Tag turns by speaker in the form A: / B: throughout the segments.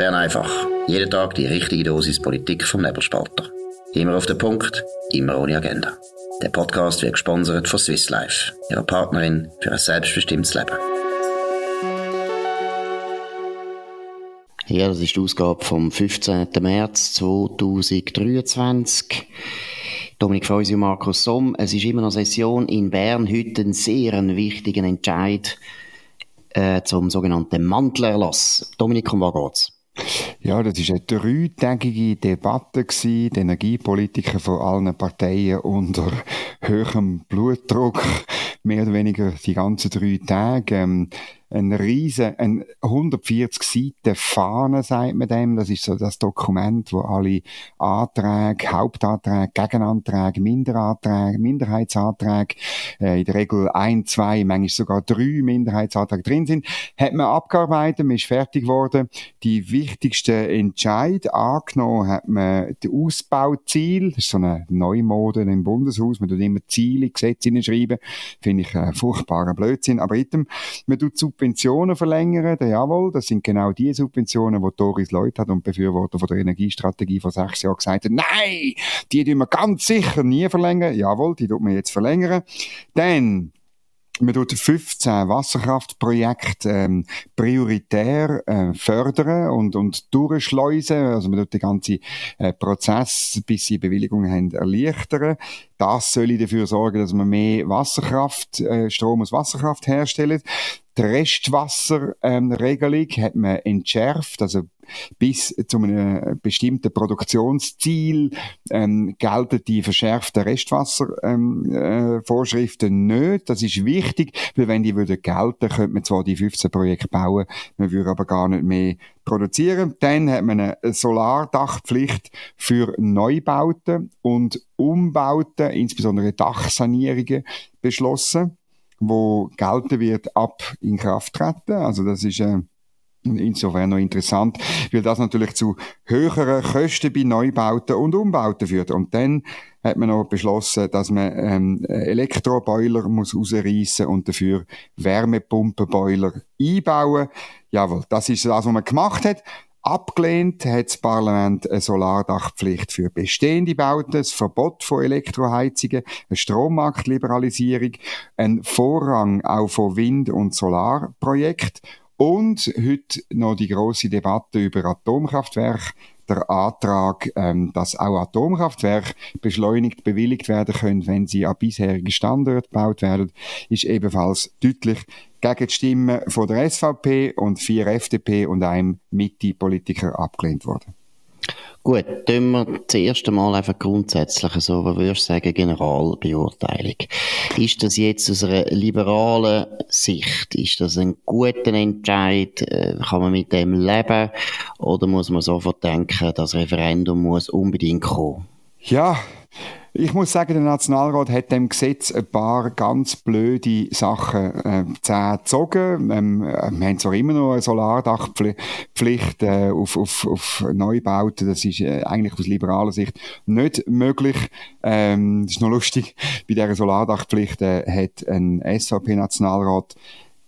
A: Bern einfach. Jeden Tag die richtige Dosis Politik vom Nebelspalter. Immer auf den Punkt, immer ohne Agenda. Der Podcast wird gesponsert von Swiss Life, ihrer Partnerin für ein selbstbestimmtes Leben. Ja, das ist die Ausgabe vom 15. März 2023. Dominik Feusi und Markus Somm. Es ist immer noch Session in Bern. Heute ein sehr wichtiger Entscheid äh, zum sogenannten Mantelerlass. Dominik, um was geht's?
B: Ja, das war eine dreitägige Debatte gewesen. Die Energiepolitiker von allen Parteien unter höherem Blutdruck, mehr oder weniger die ganzen drei Tage. Ähm, ein riesen, ein 140 Seiten Fahne, sagt man dem. Das ist so das Dokument, wo alle Anträge, Hauptanträge, Gegenanträge, Minderanträge, Minderheitsanträge, äh, in der Regel ein, zwei, manchmal sogar drei Minderheitsanträge drin sind, hat man abgearbeitet, man ist fertig geworden. Die wichtigsten Entscheid angenommen hat man das Ausbauziel, das ist so eine Neumode im Bundeshaus, man tut immer Ziele, Gesetze hinschreiben, finde ich ein furchtbarer Blödsinn, aber item, man tut Subventionen verlängern, jawohl, das sind genau die Subventionen, die Doris Leut hat und Befürworter von der Energiestrategie vor sechs Jahren gesagt hat, nein, die tun wir ganz sicher nie verlängern. Jawohl, die tut man jetzt verlängern. Dann man tut 15 Wasserkraftprojekte ähm, prioritär äh, fördern und, und durchschleusen. Also man tut den ganzen äh, Prozess, bis sie Bewilligungen haben, erleichtern. Das soll dafür sorgen, dass man mehr Wasserkraft, äh, Strom aus Wasserkraft herstellt. Die Restwasserregelung ähm, hat man entschärft, also bis zu einem bestimmten Produktionsziel ähm, gelten die verschärften Restwasservorschriften ähm, äh, nicht. Das ist wichtig, weil wenn die würden gelten, könnte man zwar die 15 Projekte bauen, man würde aber gar nicht mehr produzieren. Dann hat man eine Solardachpflicht für Neubauten und Umbauten, insbesondere Dachsanierungen, beschlossen wo gelten wird, ab in Kraft treten. Also das ist äh, insofern noch interessant, weil das natürlich zu höheren Kosten bei Neubauten und Umbauten führt. Und dann hat man noch beschlossen, dass man ähm, Elektroboiler muss rausreißen und dafür Wärmepumpenboiler einbauen. Jawohl, das ist das, was man gemacht hat. Abgelehnt hat das Parlament eine Solardachpflicht für bestehende Bauten, das Verbot von Elektroheizungen, eine Strommarktliberalisierung, ein Vorrang auch von Wind- und Solarprojekten und heute noch die große Debatte über Atomkraftwerke. Der Antrag, ähm, dass auch Atomkraftwerke beschleunigt bewilligt werden können, wenn sie an bisherigen Standort gebaut werden, ist ebenfalls deutlich gegen die Stimmen von der SVP und vier FDP und einem Mitte-Politiker abgelehnt worden.
A: Gut, tun wir das erste Mal einfach grundsätzlich so, was würdest du sagen, Generalbeurteilung. Ist das jetzt aus einer liberalen Sicht, ist das ein guter Entscheid, äh, kann man mit dem leben, oder muss man sofort denken, das Referendum muss unbedingt kommen?
B: Ja, ich muss sagen, der Nationalrat hat dem Gesetz ein paar ganz blöde Sachen äh, gezogen. Ähm, wir haben zwar immer noch eine Solardachpflicht äh, auf, auf, auf Neubauten. Das ist äh, eigentlich aus liberaler Sicht nicht möglich. Ähm, das ist noch lustig. Bei dieser Solardachpflicht äh, hat ein SVP-Nationalrat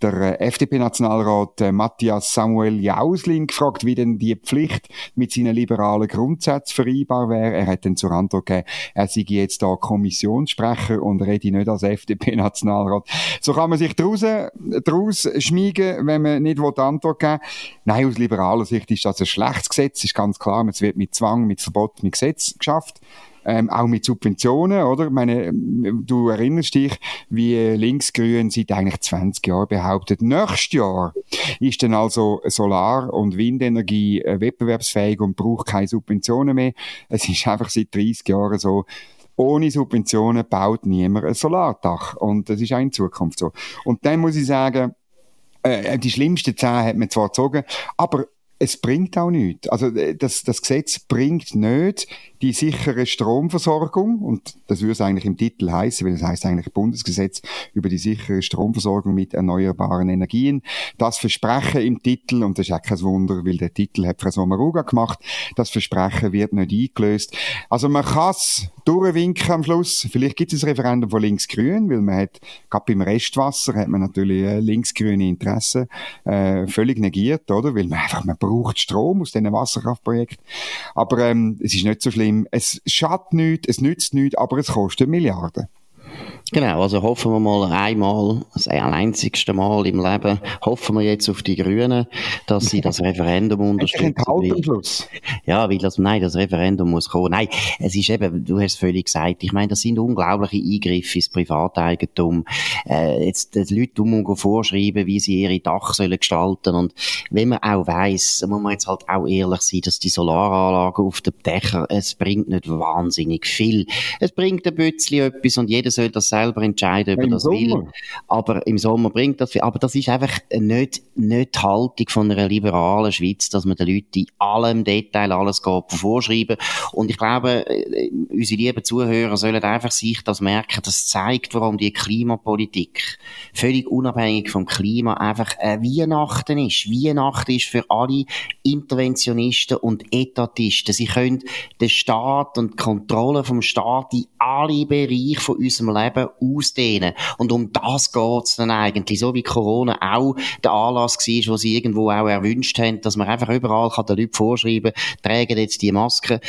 B: der äh, FDP-Nationalrat äh, Matthias Samuel Jausling gefragt, wie denn die Pflicht mit seinen liberalen Grundsätzen vereinbar wäre. Er hat dann zur Antwort gegeben, er sei jetzt da Kommissionssprecher und rede nicht als FDP-Nationalrat. So kann man sich daraus, daraus schmiegen, wenn man nicht will Antwort geben Nein, aus liberaler Sicht ist das ein schlechtes Gesetz, ist ganz klar. Es wird mit Zwang, mit Verbot, mit Gesetz geschafft ähm, auch mit Subventionen, oder? Ich meine, du erinnerst dich, wie Linksgrün seit eigentlich 20 Jahren behauptet, nächstes Jahr ist dann also Solar- und Windenergie äh, wettbewerbsfähig und braucht keine Subventionen mehr. Es ist einfach seit 30 Jahren so, ohne Subventionen baut niemand ein Solardach. Und das ist auch in Zukunft so. Und dann muss ich sagen, äh, die schlimmsten zehn hat man zwar gezogen, aber es bringt auch nichts. Also äh, das, das Gesetz bringt nicht die sichere Stromversorgung, und das würde es eigentlich im Titel heißen, weil es heißt eigentlich Bundesgesetz über die sichere Stromversorgung mit erneuerbaren Energien. Das Versprechen im Titel, und das ist auch kein Wunder, weil der Titel hat Frau Sommaruga gemacht, das Versprechen wird nicht eingelöst. Also man kann es durchwinken am Schluss. Vielleicht gibt es ein Referendum von links-grün, weil man hat, gerade beim Restwasser hat man natürlich äh, links-grüne Interessen äh, völlig negiert, oder? Weil man einfach, man braucht Strom aus diesen Wasserkraftprojekten. Aber ähm, es ist nicht so schlimm. Es schadet nichts, es nützt nichts, aber es kostet Milliarden.
A: Genau, also hoffen wir mal einmal, das einzigste Mal im Leben, hoffen wir jetzt auf die Grünen, dass sie das Referendum unterstützen. Ja, weil das, nein, das Referendum muss kommen. Nein, es ist eben, du hast es völlig gesagt, ich meine, das sind unglaubliche Eingriffe ins Privateigentum. Äh, jetzt die Leute um vorschreiben, wie sie ihre Dach sollen gestalten und wenn man auch weiss, muss man jetzt halt auch ehrlich sein, dass die Solaranlagen auf den Dächern, es bringt nicht wahnsinnig viel. Es bringt ein bisschen etwas und jeder soll das selber entscheiden, ob er das Sommer. will. Aber im Sommer bringt das viel. Aber das ist einfach nicht, nicht die Haltung von einer liberalen Schweiz, dass man den Leuten in allem Detail alles geht vorschreiben. Und ich glaube, äh, unsere lieben Zuhörer sollen einfach sich das merken. Das zeigt, warum die Klimapolitik völlig unabhängig vom Klima einfach ein Weihnachten ist. Weihnachten ist für alle Interventionisten und Etatisten. Sie können den Staat und die Kontrolle vom Staat in alle Bereiche von unserem Leben ausdehnen. Und um das geht's dann eigentlich. So wie Corona auch der Anlass war, wo sie irgendwo auch erwünscht haben, dass man einfach überall kann den Leuten vorschreiben, tragen jetzt die Maske.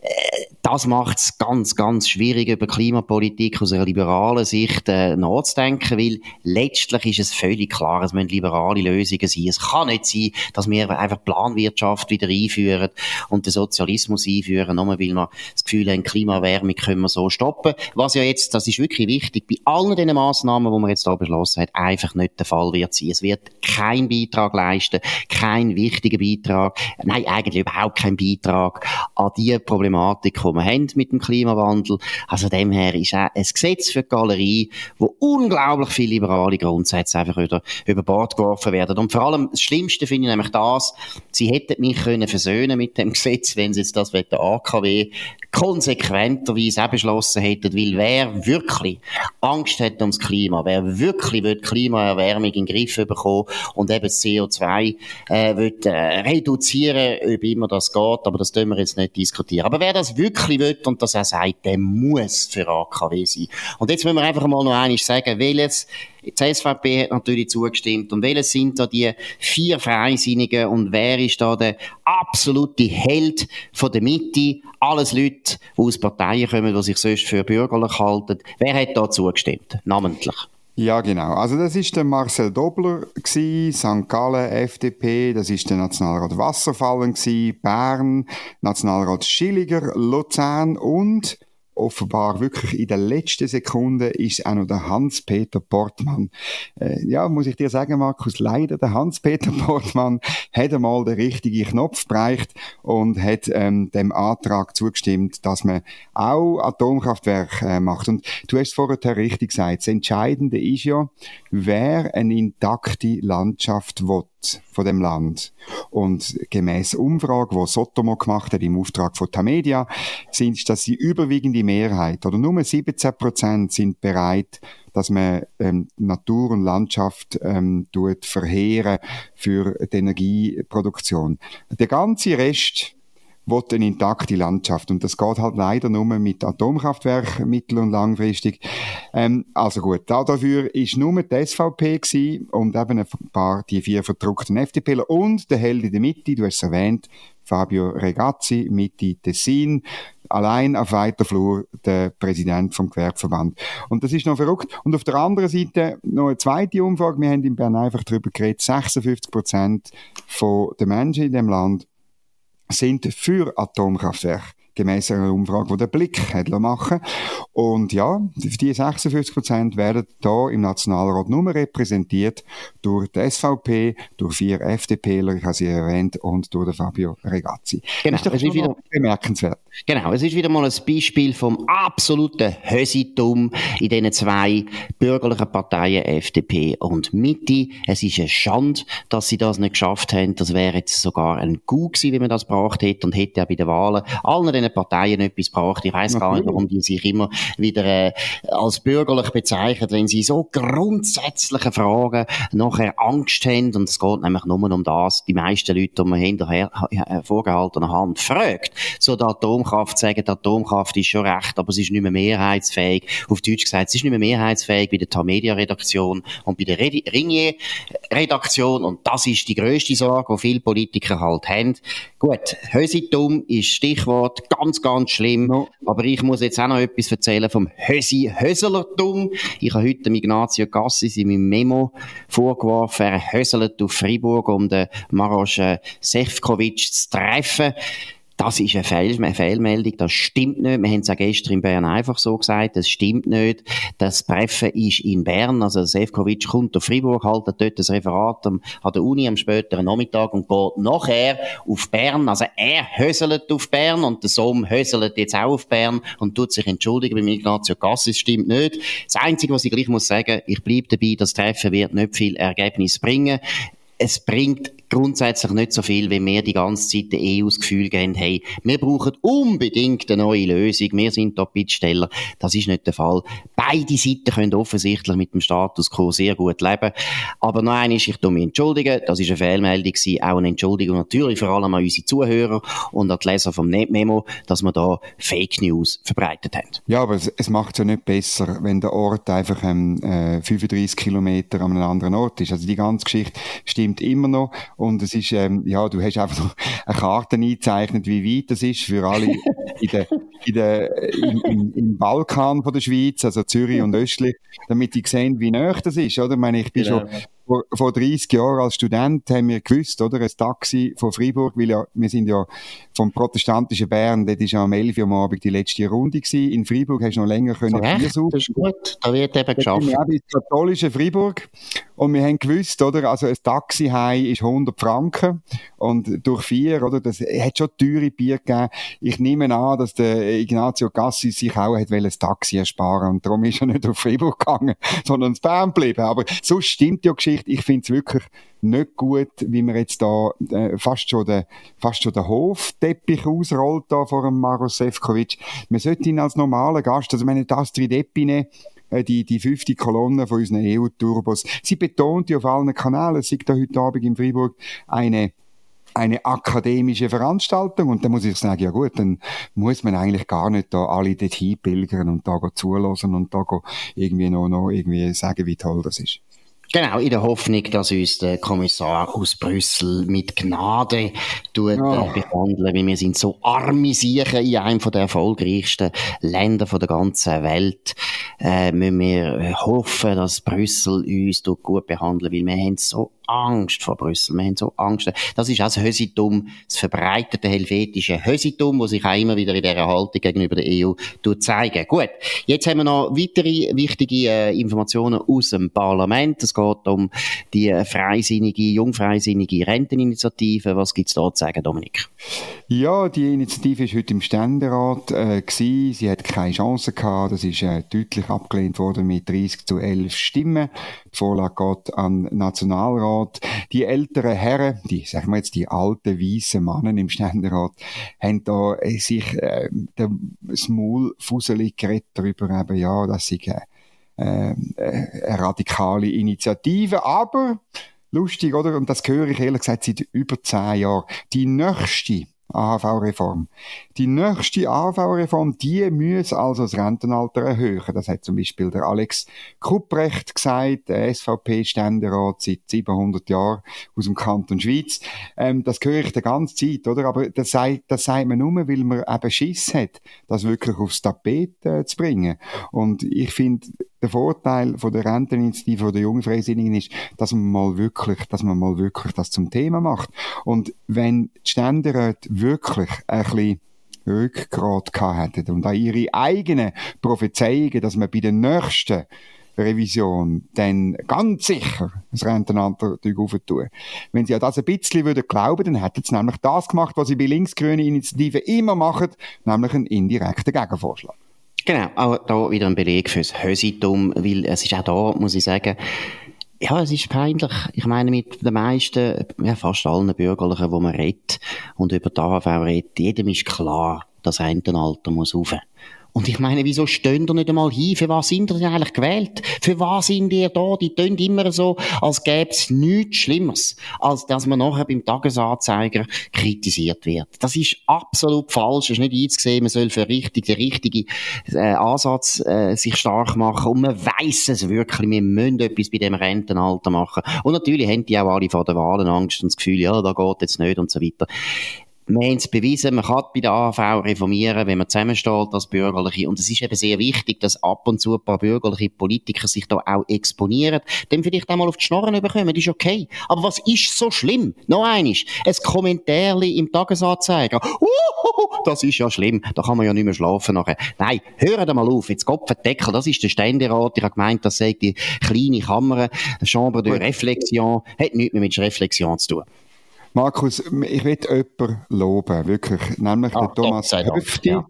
A: Äh, das macht es ganz, ganz schwierig, über Klimapolitik aus einer liberalen Sicht äh, nachzudenken, weil letztlich ist es völlig klar, es müssen liberale Lösungen sein. Es kann nicht sein, dass wir einfach Planwirtschaft wieder einführen und den Sozialismus einführen, nur weil wir das Gefühl haben, Klimaerwärmung können wir so stoppen. Was ja jetzt, das ist wirklich wichtig, bei allen diesen Massnahmen, die man jetzt hier beschlossen hat, einfach nicht der Fall wird sein. Es wird kein Beitrag leisten, kein wichtiger Beitrag, nein, eigentlich überhaupt kein Beitrag an die Problematik, die wir haben mit dem Klimawandel. Also dem her ist auch ein Gesetz für die Galerie, wo unglaublich viele liberale Grundsätze einfach wieder über Bord geworfen werden. Und vor allem das Schlimmste finde ich nämlich das, sie hätten mich können versöhnen mit dem Gesetz, wenn sie jetzt das der AKW konsequenterweise auch beschlossen hätten, weil wer wirklich Angst hat ums Klima, wer wirklich will Klimaerwärmung in den Griff bekommen und eben das CO2 äh, will, äh, reduzieren, ob immer das geht, aber das dürfen wir jetzt nicht diskutieren. Aber wer das wirklich will und das auch sagt, der muss für AKW sein. Und jetzt müssen wir einfach mal noch eines sagen, welches die SVP hat natürlich zugestimmt. Und welche sind da die vier Freisinnigen und wer ist da der absolute Held von der Mitte? Alles Leute, die aus Parteien kommen, die sich sonst für bürgerlich halten. Wer hat da zugestimmt? Namentlich.
B: Ja, genau. Also das ist der Marcel Dobler gsi, St. Gallen, FDP. Das ist der Nationalrat Wasserfallen gsi, Bern, Nationalrat Schilliger, Luzern und offenbar wirklich in der letzten Sekunde ist auch noch der Hans-Peter Portmann. Äh, ja, muss ich dir sagen, Markus, leider der Hans-Peter Portmann hat einmal den richtigen Knopf bereicht und hat ähm, dem Antrag zugestimmt, dass man auch Atomkraftwerke äh, macht. Und du hast vorher richtig gesagt, das Entscheidende ist ja, wer eine intakte Landschaft will von dem Land. Und gemäß Umfrage, wo Sotomo gemacht hat im Auftrag von Tamedia, sind das die überwiegende Mehrheit oder nur 17 Prozent sind bereit, dass man ähm, Natur und Landschaft ähm, tut verheeren für die Energieproduktion. Der ganze Rest will eine intakte Landschaft. Und das geht halt leider nur mit Atomkraftwerken mittel- und langfristig. Ähm, also gut, da dafür ist nur die SVP gewesen und eben ein paar, die vier verdruckten FDPler und der Held in der Mitte, du hast es erwähnt, Fabio Regazzi, Mitte Tessin, allein auf weiter Flur der Präsident vom Gewerbeverband. Und das ist noch verrückt. Und auf der anderen Seite noch eine zweite Umfrage. Wir haben in Bern einfach darüber geredet. 56 Prozent der Menschen in dem Land sind für Atomkraftwerke gemäß einer Umfrage, die der Blick hat machen Und ja, die 56 Prozent werden da im Nationalrat nur repräsentiert durch die SVP, durch vier FDPler, ich habe sie erwähnt, und durch den Fabio Regazzi.
A: Genau, ist es ist wieder bemerkenswert. Genau, es ist wieder mal ein Beispiel vom absoluten Hösitum in diesen zwei bürgerlichen Parteien FDP und Mitte. Es ist eine Schande, dass sie das nicht geschafft haben. Das wäre jetzt sogar ein Coup gewesen, wenn man das gebracht hätte und hätte ja bei den Wahlen allen diesen Parteien etwas gebracht. Ich weiß gar nicht, warum die sich immer wieder äh, als bürgerlich bezeichnen, wenn sie so grundsätzliche Fragen nachher Angst haben. Und es geht nämlich nur um das. Die meisten Leute, die man hinterher äh, vorgehaltener Hand fragt, so der Atomkraft sagen, die Atomkraft ist schon recht, aber sie ist nicht mehr mehrheitsfähig. Auf Deutsch gesagt, sie ist nicht mehr mehrheitsfähig bei der Tamedia-Redaktion und bei der Ringier-Redaktion. Und das ist die grösste Sorge, die viele Politiker halt haben. Gut, Hösitum ist Stichwort, ganz, ganz schlimm. No. Aber ich muss jetzt auch noch etwas erzählen vom Hösi Höselertum. Ich habe heute Ignazio Cassis in meinem Memo vorgeworfen, er höselt auf Freiburg, um den Maroš Sefcovic zu treffen. Das ist eine, Fehl eine Fehlmeldung, das stimmt nicht. Wir haben es auch gestern in Bern einfach so gesagt, das stimmt nicht. Das Treffen ist in Bern, also Sefcovic kommt auf Freiburg, haltet dort das Referat an der Uni am späteren Nachmittag und geht nachher auf Bern. Also er höselt auf Bern und der Sohn höselt jetzt auch auf Bern und tut sich entschuldigen bei Ignazio Cassis, stimmt nicht. Das Einzige, was ich gleich muss sagen, ich bleibe dabei, das Treffen wird nicht viel Ergebnis bringen es bringt grundsätzlich nicht so viel, wenn wir die ganze Zeit der EU das Gefühl geben, hey, wir brauchen unbedingt eine neue Lösung, wir sind da Bittsteller. Das ist nicht der Fall. Beide Seiten können offensichtlich mit dem Status quo sehr gut leben. Aber noch eines, ich tue mich entschuldigen, das ist eine Fehlmeldung gewesen, auch eine Entschuldigung natürlich vor allem an unsere Zuhörer und an die Leser vom Netmemo, dass wir da Fake News verbreitet haben.
B: Ja, aber es, es macht es ja nicht besser, wenn der Ort einfach ähm, äh, 35 Kilometer an einem anderen Ort ist. Also die ganze Geschichte stimmt immer noch und es ist, ähm, ja, du hast einfach noch eine Karte eingezeichnet, wie weit das ist für alle in der, in der, im, im, im Balkan von der Schweiz, also Zürich und Östlich, damit die sehen, wie nah das ist, oder? Ich meine, ich bin genau. schon vor, vor 30 Jahren als Student haben wir gewusst, oder? Ein Taxi von Freiburg, weil ja, wir sind ja vom protestantischen Bern, dort ist ja am 11 Uhr am Abend die letzte Runde gewesen. In Freiburg hast du noch länger können
A: Bier suchen. Das ist gut, da wird eben geschafft. Wir
B: haben katholische Freiburg und wir haben gewusst, oder? Also ein Taxi heim ist 100 Franken und durch vier, oder? Das hat schon teure Bier gegeben. Ich nehme an, dass der Ignazio Cassi sich auch hat ein Taxi ersparen und darum ist er nicht auf Freiburg gegangen, sondern ins Bern geblieben. Aber so stimmt ja Geschichte. Ich finde es wirklich nicht gut, wie man jetzt da äh, fast schon den, fast schon den Hofteppich ausrollt da vor dem Maros Sefcovic. Man sollte ihn als normalen Gast, also meine Astrid Epine, äh, die, die fünfte Kolonne von unseren EU-Turbos, sie betont ja auf allen Kanälen, es sieht da heute Abend in Freiburg eine eine akademische Veranstaltung und dann muss ich sagen, ja gut, dann muss man eigentlich gar nicht da alle dorthin pilgern und da zulassen und da irgendwie noch, noch irgendwie sagen, wie toll das ist.
A: Genau, in der Hoffnung, dass uns der Kommissar aus Brüssel mit Gnade tut, oh. äh, behandeln, weil wir sind so arme Siechen in einem der erfolgreichsten Länder der ganzen Welt. Äh, müssen wir hoffen, dass Brüssel uns gut behandelt, weil wir haben so Angst vor Brüssel. Wir haben so Angst. Das ist auch das Hösitum, das verbreitete helvetische Hösitum, das sich auch immer wieder in dieser Haltung gegenüber der EU zeigen. Gut, jetzt haben wir noch weitere wichtige äh, Informationen aus dem Parlament. Es geht um die äh, freisinnige, jungfreisinnige Renteninitiative. Was gibt es da zu sagen, Dominik?
B: Ja, die Initiative ist heute im Ständerat äh. Sie hat keine Chance gehabt. Das ist äh, deutlich abgelehnt worden mit 30 zu 11 Stimmen. Die Vorlage geht an den Nationalrat. Die älteren Herren, die, sagen wir jetzt, die alten, weißen Mannen im Ständerat, haben da äh, sich äh, das Maul fusselig geredet darüber, eben, ja, dass sie äh, äh, eine radikale Initiative, aber lustig, oder? Und das höre ich ehrlich gesagt seit über zehn Jahren. Die nächste AHV-Reform. Die nächste AHV-Reform, die muss also das Rentenalter erhöhen. Das hat zum Beispiel der Alex Kupprecht gesagt, der SVP-Ständerat seit 700 Jahren aus dem Kanton Schweiz. Ähm, das höre ich die ganze Zeit, oder? Aber das sagt, das sagt man nur, weil man eben Schiss hat, das wirklich aufs Tapet äh, zu bringen. Und ich finde, der Vorteil von der Renteninitiative oder der jungen Freisinnigen ist, dass man mal wirklich, dass man mal wirklich das zum Thema macht. Und wenn die Ständeräte wirklich ein bisschen Rückgrat gehabt hätten und auch ihre eigenen Prophezeiungen, dass man bei der nächsten Revision dann ganz sicher das Rentenalter aufentun. Wenn sie ja das ein bisschen würden glauben, dann hätten sie nämlich das gemacht, was sie bei linksgrünen Initiativen immer machen, nämlich einen indirekten Gegenvorschlag.
A: Genau, auch da wieder ein Beleg fürs Hösitum, weil es ist auch da, muss ich sagen, ja, es ist peinlich. Ich meine, mit den meisten, ja, fast allen Bürgerlichen, wo man redet und über die AHV redet, jedem ist klar, das Rentenalter muss rauf. Und ich meine, wieso stehen ihr nicht einmal hin? Für was sind ihr denn eigentlich gewählt? Für was sind ihr da? Die tun immer so, als gäbe es nichts Schlimmeres, als dass man nachher beim Tagesanzeiger kritisiert wird. Das ist absolut falsch. Es ist nicht einzusehen, man soll für richtig, den richtigen äh, Ansatz äh, sich stark machen. Und man weiß es wirklich. Wir müssen etwas bei dem Rentenalter machen. Und natürlich haben die auch alle vor der Wahlen Angst und das Gefühl, ja, da geht jetzt nicht und so weiter. Wir haben es bewiesen, man kann bei der AV reformieren, wenn man zusammensteht als Bürgerliche. Und es ist eben sehr wichtig, dass ab und zu ein paar bürgerliche Politiker sich da auch exponieren, dann vielleicht einmal auf die Schnorren bekommen, das ist okay. Aber was ist so schlimm? Noch eines, ein Kommentar im Tagesanzeiger. Uhuhu, das ist ja schlimm, da kann man ja nicht mehr schlafen nachher. Nein, hören mal auf, jetzt Kopfendeckel, das ist der Ständerat, ich habe gemeint, das sei die kleine Kammer, Chambre de Reflexion, hat nichts mehr mit Reflexion zu tun.
B: Markus, ich will jemanden loben, wirklich. Nämlich ah, den Thomas Höfti. Ja.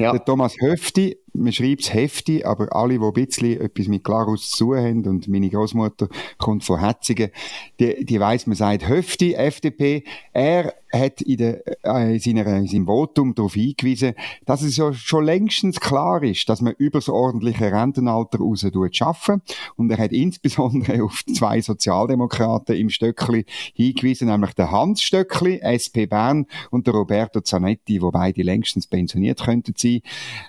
B: Ja. Der Thomas Höfti, man schreibt es Hefti, aber alle, die ein bisschen etwas mit Klarus zu tun haben, und meine Großmutter kommt von Hetzingen, die, die weiss, man sagt Höfti, FDP. Er hat in, der, äh, in, seiner, in seinem Votum darauf hingewiesen, dass es ja schon längstens klar ist, dass man über das ordentliche Rentenalter raus schaffen. Und er hat insbesondere auf zwei Sozialdemokraten im Stöckli hingewiesen, nämlich der Hans Stöckli, SP Bern, und der Roberto Zanetti, wo beide längstens pensioniert könnten sein.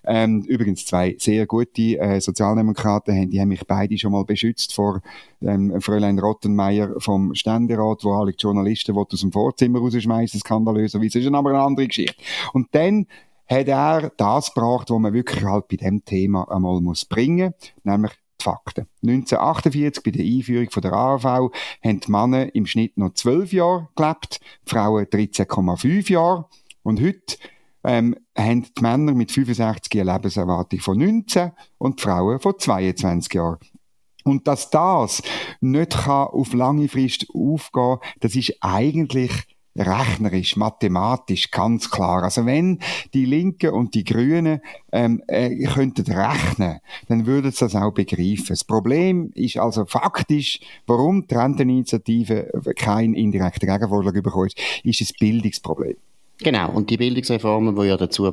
B: Ähm, übrigens zwei sehr gute äh, Sozialdemokraten, die haben mich beide schon mal beschützt vor ähm, Fräulein Rottenmeier vom Ständerat, wo alle Journalisten aus dem Vorzimmer rausschmeißen, skandalöserweise. Das ist aber eine andere Geschichte. Und dann hat er das gebracht, was man wirklich halt bei dem Thema einmal muss bringen, nämlich die Fakten. 1948 bei der Einführung von der AV haben die Männer im Schnitt noch 12 Jahre gelebt, die Frauen 13,5 Jahre. Und heute ähm, haben die Männer mit 65 Jahren Lebenserwartung von 19 und die Frauen von 22 Jahren. Und dass das nicht kann auf lange Frist aufgehen, das ist eigentlich rechnerisch, mathematisch ganz klar. Also wenn die Linken und die Grünen ähm, äh, könnten rechnen, dann würden sie das auch begreifen. Das Problem ist also faktisch, warum die Renteninitiative kein indirekter Gegenvorschlag bekommt, ist ein Bildungsproblem.
A: Genau, und die Bildungsreformen, die ja dazu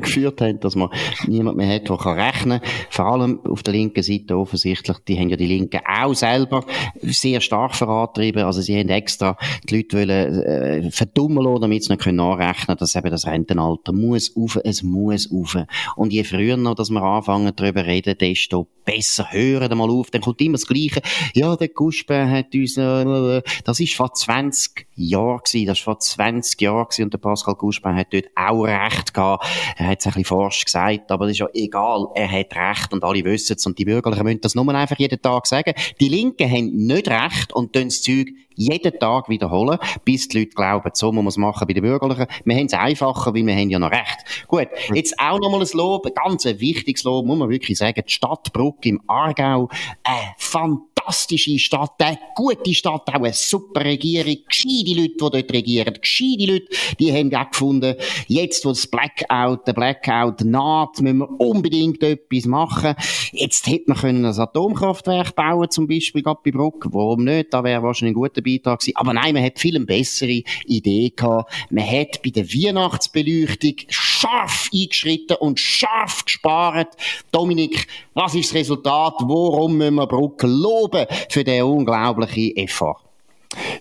A: geführt haben, dass man niemand mehr hat, der rechnen kann, vor allem auf der linken Seite offensichtlich, die haben ja die Linken auch selber sehr stark vorantrieben, also sie haben extra die Leute wollen, äh, verdummen lassen, damit sie nicht nachrechnen können, dass eben das Rentenalter muss auf, es muss auf. Und je früher noch, dass wir anfangen darüber reden, desto besser. Hören mal auf, dann kommt immer das Gleiche. Ja, der Guspe hat uns, äh, das ist vor 20 Jahren das ist vor 20 Jahren gewesen und der Pascal Guspein hat dort auch recht gehabt. Er hat es ein bisschen forsch gesagt, aber das ist ja egal. Er hat recht und alle wissen es und die Bürgerlichen müssen das nur einfach jeden Tag sagen. Die Linken haben nicht recht und tun das Zeug jeden Tag wiederholen, bis die Leute glauben, so muss man es machen bei den Bürgerlichen. Wir haben es einfacher, weil wir haben ja noch recht. Gut, jetzt auch nochmal ein Lob, ein ganz wichtiges Lob, muss man wirklich sagen, die Stadt Bruck im Aargau, äh, fantastisch fantastische Stadt, eine gute Stadt, auch eine super Regierung, gescheite Leute, die dort regieren, gescheite Leute, die haben auch gefunden, jetzt, wo das Blackout, der Blackout naht, müssen wir unbedingt etwas machen. Jetzt hätte man können ein Atomkraftwerk bauen, zum Beispiel, gerade bei Bruck. Warum nicht? Da wäre wahrscheinlich ein guter Beitrag gewesen. Aber nein, man hat viel eine bessere Idee gehabt. Man hat bei der Weihnachtsbeleuchtung scharf eingeschritten und scharf gespart. Dominik, was ist das Resultat? Worum müssen wir Bruck loben für den unglaublichen Effort?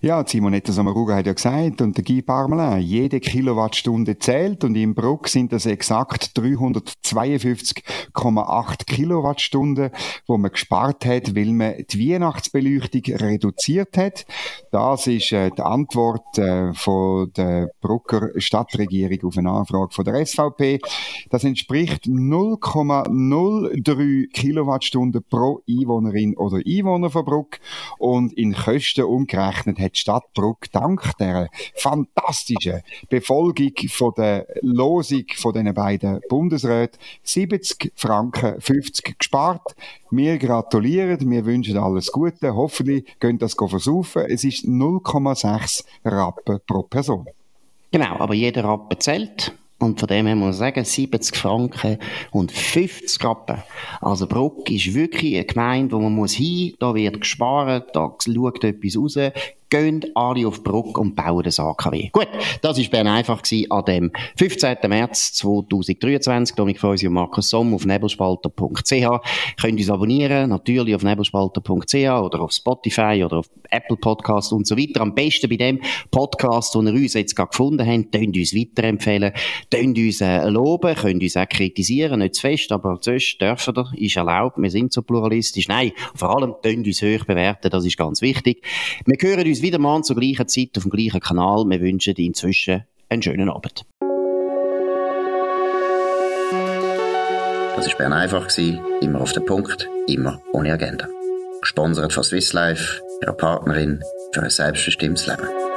B: Ja, Simonetta Sommaruga hat ja gesagt, und der Guy Parmelin, jede Kilowattstunde zählt, und im Bruck sind das exakt 352,8 Kilowattstunden, wo man gespart hat, weil man die Weihnachtsbeleuchtung reduziert hat. Das ist äh, die Antwort äh, von der Brucker Stadtregierung auf eine Anfrage von der SVP. Das entspricht 0,03 Kilowattstunden pro Einwohnerin oder Einwohner von Bruck, und in Kosten umgerechnet ausgerechnet hat die Stadt Bruck dank der fantastischen Befolgung von der Losung von den beiden Bundesräten 70 Franken 50 gespart. Wir gratulieren, wir wünschen alles Gute. Hoffentlich könnt das versaufen. Es ist 0,6 Rappen pro Person.
A: Genau, aber jeder Rappen zählt. Und von dem her muss man sagen, 70 Franken und 50 Rappen. Also Bruck ist wirklich eine Gemeinde, wo man muss hin, da wird gespart, da schaut etwas raus. Gehen alle auf die Brücke und bauen das AKW. Gut, das war Bern einfach gewesen, an dem 15. März 2023. Dominik Feusi und Markus Somm auf nebelspalter.ch. Könnt uns abonnieren, natürlich auf nebelspalter.ch oder auf Spotify oder auf Apple Podcast und so weiter. Am besten bei dem Podcast, den ihr uns jetzt gerade gefunden habt, könnt uns weiterempfehlen, könnt uns äh, loben, könnt uns auch kritisieren, nicht zu fest, aber sonst dürfen ihr, ist erlaubt, wir sind so pluralistisch. Nein, vor allem könnt uns hoch bewerten, das ist ganz wichtig. Wir hören uns wieder mal zur gleichen Zeit auf dem gleichen Kanal. Wir wünschen dir inzwischen einen schönen Abend. Das war Bern einfach, immer auf den Punkt, immer ohne Agenda. Gesponsert von Swiss Life, ihrer Partnerin für ein selbstbestimmtes Leben.